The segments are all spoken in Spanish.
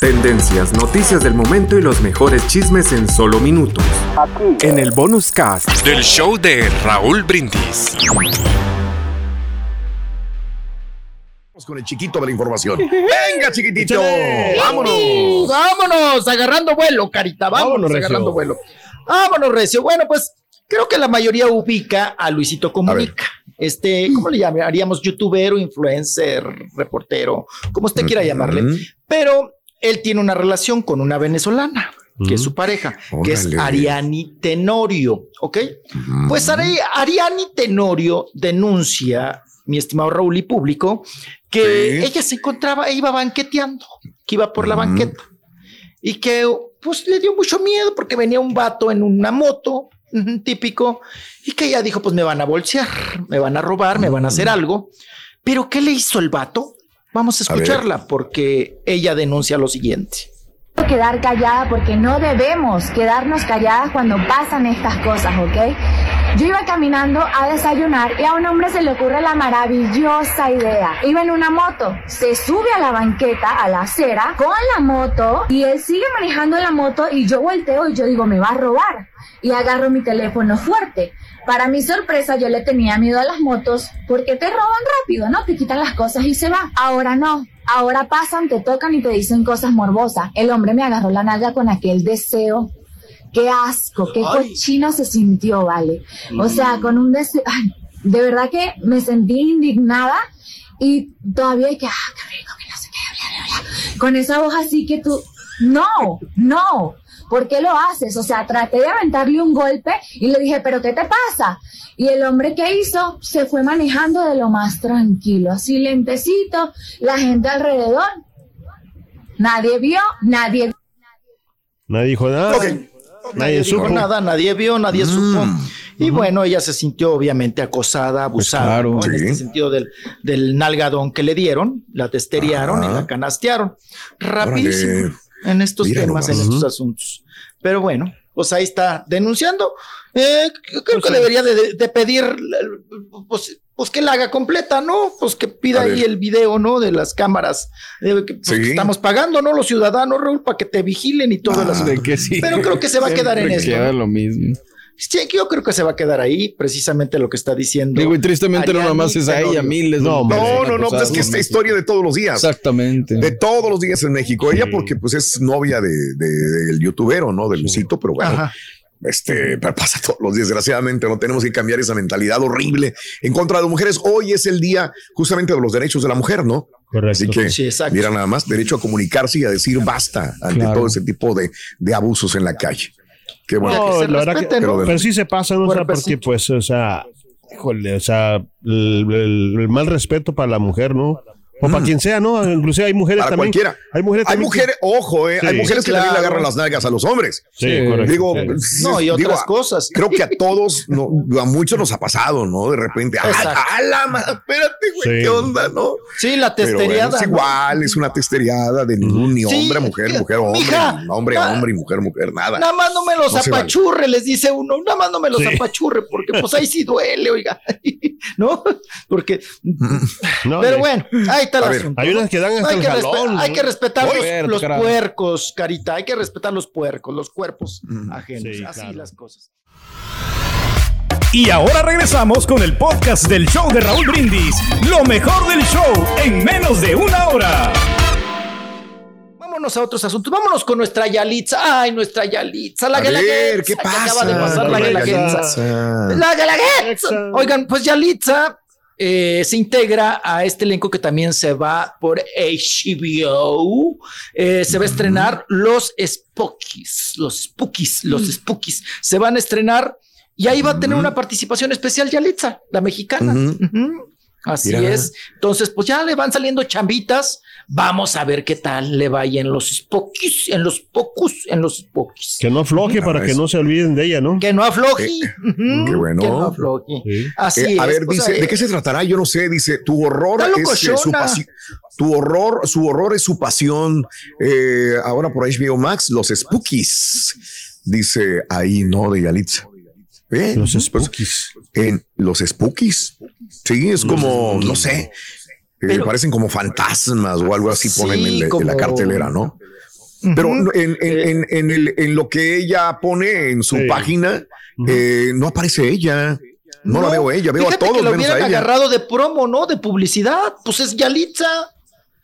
Tendencias, noticias del momento y los mejores chismes en solo minutos. Aquí. En el bonus cast del show de Raúl Brindis. Vamos con el chiquito de la información. Venga, chiquitito. Vámonos. Vámonos, agarrando vuelo, carita. Vámonos, agarrando vuelo. Vámonos, Recio. Bueno, pues creo que la mayoría ubica a Luisito Comunica. Este, ¿cómo le llamaríamos? Youtuber o influencer, reportero, como usted quiera llamarle. Pero él tiene una relación con una venezolana, que es su pareja, que es Ariani Tenorio, ¿ok? Pues Ariani Tenorio denuncia, mi estimado Raúl y público, que ella se encontraba, iba banqueteando, que iba por la banqueta. Y que pues le dio mucho miedo porque venía un vato en una moto típico y que ella dijo pues me van a bolsear, me van a robar, me van a hacer algo. Pero ¿qué le hizo el vato? Vamos a escucharla porque ella denuncia lo siguiente quedar callada porque no debemos quedarnos calladas cuando pasan estas cosas, ¿ok? Yo iba caminando a desayunar y a un hombre se le ocurre la maravillosa idea. Iba en una moto, se sube a la banqueta, a la acera, con la moto y él sigue manejando la moto y yo volteo y yo digo, me va a robar. Y agarro mi teléfono fuerte. Para mi sorpresa, yo le tenía miedo a las motos porque te roban rápido, ¿no? Te quitan las cosas y se va. Ahora no. Ahora pasan, te tocan y te dicen cosas morbosas. El hombre me agarró la nalga con aquel deseo. Qué asco, qué cochino se sintió, ¿vale? O sea, con un deseo. de verdad que me sentí indignada y todavía hay que, ah, qué rico, que no sé qué, Con esa voz así que tú, no, no. ¿Por qué lo haces? O sea, traté de aventarle un golpe y le dije, pero ¿qué te pasa? Y el hombre que hizo se fue manejando de lo más tranquilo, así lentecito, la gente alrededor. Nadie vio, nadie. Nadie dijo nada. Nadie, supo nada, nadie vio, nadie mm. supo. Y bueno, ella se sintió obviamente acosada, pues abusada, en este sentido del, del, nalgadón que le dieron, la testeriaron y la canastearon. Rapidísimo en estos temas, en estos asuntos. Pero bueno, pues ahí está denunciando. Eh, creo pues que debería de, pedir, pues, pues, que la haga completa, ¿no? Pues que pida ahí el video, ¿no? De las cámaras pues, que, estamos pagando, ¿no? Los ciudadanos, Raúl, para que te vigilen y todo ah, Pero creo que se va a quedar en eso. lo mismo. Sí, yo creo que se va a quedar ahí, precisamente lo que está diciendo. Digo, y tristemente no nomás es a ella, miles. No, no, no, no, pues es que esta historia de todos los días. Exactamente. De todos los días en México. Ella porque pues es novia del de, youtubero, ¿no? De Luisito, pero bueno. Este pasa todos los días, desgraciadamente, no tenemos que cambiar esa mentalidad horrible en contra de las mujeres. Hoy es el día justamente de los derechos de la mujer, ¿no? Correcto. Así que, sí, mira nada más, derecho a comunicarse y a decir basta ante todo ese tipo de, de abusos en la calle. Qué bueno. la verdad que, pero, sí se pasa, ¿no? porque, pues, o sea, híjole, o sea, el, mal respeto para la mujer, ¿no? O para mm. quien sea, ¿no? Inclusive hay mujeres para también. Cualquiera. Hay mujeres Hay mujeres, ojo, eh, hay mujeres que también le agarran las nalgas a los hombres. Sí, correcto. Digo, no, y otras cosas. Creo que a todos, no, a muchos nos ha pasado, ¿no? De repente, ¡ah, la espérate, güey! ¿Qué onda, no? Sí, la testeriada. es igual, es una testeriada de ningún ni hombre, mujer, mujer, hombre, hombre, hombre y mujer, mujer, nada. Nada más no me los apachurre, les dice uno, nada más no me los apachurre, porque pues ahí sí duele, oiga, ¿no? Porque, pero bueno, ahí hay unas que dan hasta hay el que Hay que respetar los, puercos, carita. Hay que respetar los puercos, los cuerpos ajenos. Así las cosas. Y ahora regresamos con el podcast del show de Raúl Brindis. Lo mejor del show en menos de una hora. Vámonos a otros asuntos. Vámonos con nuestra Yalitza. Ay, nuestra Yalitza. La Galaguetza. ¿Qué pasa? Acaba de pasar la Galaguetza. La Galaguetza. Oigan, pues Yalitza eh, se integra a este elenco que también se va por HBO. Eh, se va a estrenar Los Spookies, los Spookies, los mm. Spookies. Se van a estrenar y ahí va a tener una participación especial Yalitza, la mexicana. Así es. Entonces, pues ya le van saliendo chambitas Vamos a ver qué tal le vaya en los Spookies, en los pocos, en los Spookies. Que no afloje para que no se olviden de ella, ¿no? Que no afloje. Eh, qué bueno. Que no afloje. Así eh, A ver, dice, ¿de qué se tratará? Yo no sé. Dice, tu horror es eh, su pasión. Tu horror, su horror es su pasión. ahora por HBO Max, los Spookies. Dice ahí, ¿no? De Yalitza. Los pues, Spookies. En los Spookies. Sí, es como, no sé eh, parecen como fantasmas o algo así ponen en, la cartelera, ¿no? Pero en, en, en, en, lo que ella pone en su página, eh, no aparece ella. No, la veo ella, veo a todos. Que lo hubieran agarrado de promo, ¿no? De publicidad. Pues es Yalitza.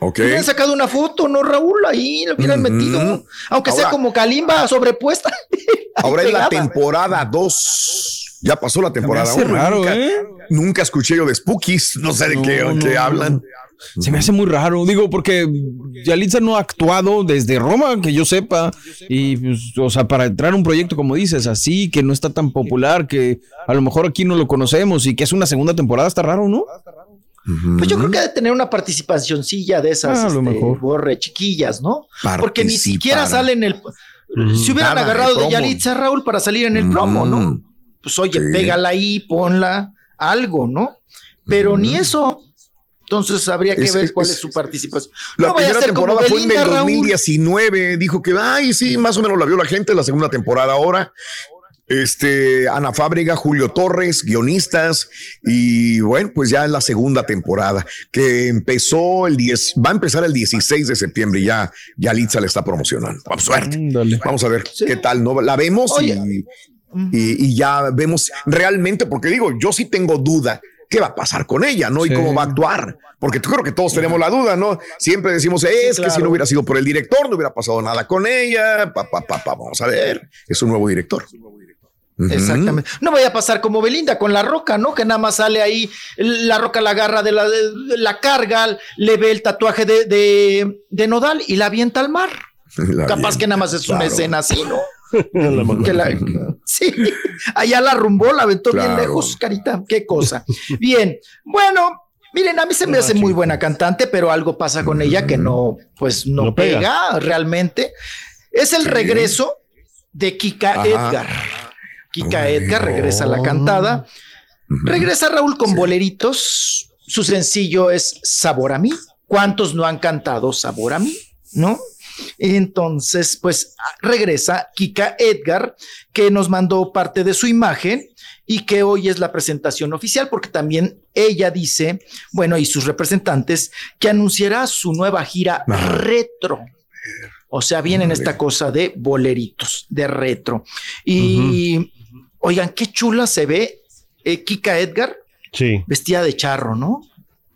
Ok. Hubieran sacado una foto, ¿no, Raúl? Ahí lo hubieran metido. Aunque sea como Kalimba sobrepuesta. ahora es la temporada 2. Ya pasó la temporada 1. ¿eh? nunca, escuché yo de Spookies. No sé de qué, hablan. Se me hace muy raro, digo, porque Yalitza no ha actuado desde Roma, que yo sepa, y pues, o sea, para entrar en un proyecto, como dices, así, que no está tan popular, que a lo mejor aquí no lo conocemos y que es una segunda temporada, está raro, ¿no? Pues yo creo que ha de tener una participacioncilla de esas, ah, este, borre chiquillas, ¿no? Porque ni siquiera sale en el. Si hubieran agarrado de Yalitza Raúl para salir en el promo, ¿no? Pues oye, pégala ahí, ponla, algo, ¿no? Pero ni eso. Entonces habría que ver cuál es, su participación. La primera temporada fue en el 2019. Dijo que, ay, sí, más o menos la vio la gente. La segunda temporada ahora. Este, Ana Fábrega, Julio Torres, guionistas, y bueno, pues ya en la segunda temporada, que empezó el 10, va a empezar el 16 de septiembre, y ya, ya Litza le está promocionando. Vamos, suerte. Vamos a ver qué tal, ¿no? La vemos y, y, ya vemos realmente, porque digo, yo sí tengo duda qué va a pasar con ella, ¿no? Y cómo va a actuar. Porque creo que todos tenemos la duda, ¿no? Siempre decimos, es que si no hubiera sido por el director, no hubiera pasado nada con ella. Pa, pa, pa, vamos a ver, es un nuevo director. Exactamente. No vaya a pasar como Belinda con la roca, ¿no? Que nada más sale ahí, la roca la agarra de la, la carga, le ve el tatuaje de, de, Nodal y la avienta al mar. Capaz que nada más es una escena así, ¿no? sí, allá la rumbó, la aventó bien lejos, carita, qué cosa. Bien, bueno, miren, a mí se me hace muy buena cantante, pero algo pasa con ella que no, pues no, pega. realmente. Es el regreso de Kika Edgar. Kika Edgar regresa a la cantada. Regresa Raúl con boleritos. Su sencillo es Sabor a mí. ¿Cuántos no han cantado Sabor a mí? ¿No? Entonces, pues regresa Kika Edgar, que nos mandó parte de su imagen y que hoy es la presentación oficial, porque también ella dice, bueno, y sus representantes, que anunciará su nueva gira retro. O sea, viene en esta cosa de boleritos, de retro. Y oigan, qué chula se ve eh, Kika Edgar, sí. vestida de charro, ¿no?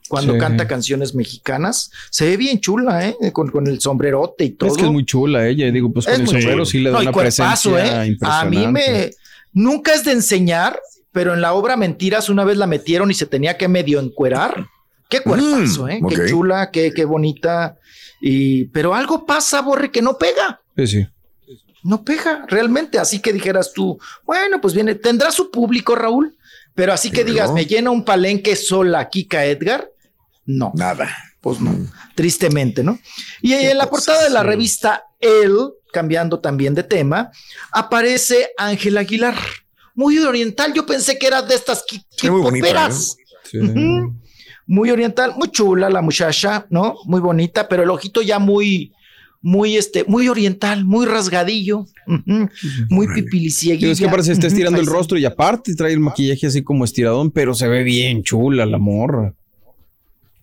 Cuando canta canciones mexicanas. Se ve bien chula, ¿eh? Con, con, el sombrerote y todo. Es que es muy chula ella, digo, pues con el sombrero sí le da una presencia ¿eh? A mí me... Nunca es de enseñar, pero en la obra Mentiras una vez la metieron y se tenía que medio encuerar. Qué cuerpazo, mm, ¿eh? Qué chula, qué, qué bonita. Y, pero algo pasa, Borre, que no pega. Sí, sí. No pega, realmente. Así que dijeras tú, bueno, pues viene, tendrá su público, Raúl, pero así que digas, me llena un palenque sola Kika Edgar, no. Nada. Pues no. Tristemente, ¿no? Y en la portada de la revista El, cambiando también de tema, aparece Ángel Aguilar. Muy oriental. Yo pensé que era de estas que muy bonita, ¿eh? Muy oriental, muy chula la muchacha, ¿no? Muy bonita, pero el ojito ya muy, muy este, muy oriental, muy rasgadillo, muy pipilicieguillo. Es que parece que está estirando el rostro y aparte trae el maquillaje así como estiradón, pero se ve bien chula la morra.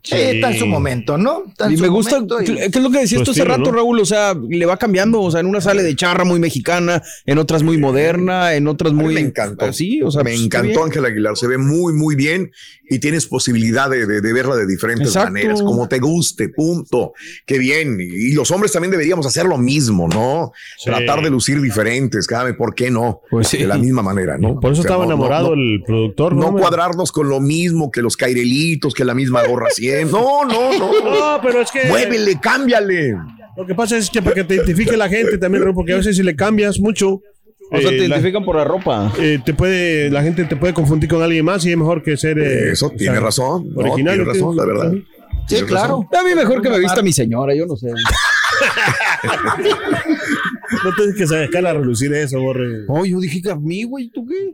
Sí. está en su momento, ¿no? y me gusta, ¿qué es lo que decías tú hace rato, Raúl? O sea, le va cambiando, o sea, en una sale de charra muy mexicana, en otras muy moderna, en otras muy... Me encantó. Sí, o sea, me pues, encantó Ángel Aguilar, se ve muy, muy bien y tienes posibilidad de, verla de diferentes maneras, como te guste, punto. Qué bien. Y los hombres también deberíamos hacer lo mismo, ¿no? Tratar de lucir diferentes, cada vez, ¿por qué no? Pues de la misma manera, ¿no? Por eso estaba enamorado el productor. No, cuadrarnos con lo mismo que los cairelitos, que la misma gorra siempre. No, no, no. No, pero es que. Muévele, cámbiale. Lo que pasa es que para que te identifique la gente también, porque a veces si le cambias mucho, o sea, te eh, identifican por la ropa. Eh, te puede, la gente te puede confundir con alguien más y es mejor que ser. Eh, Eso tiene razón. Original. tiene razón, la verdad. Sí, claro. A mí mejor que me vista mi señora, yo no sé. no tienes que sacar a relucir eso, borre. Oh, yo dije que a mí, güey, ¿tú qué?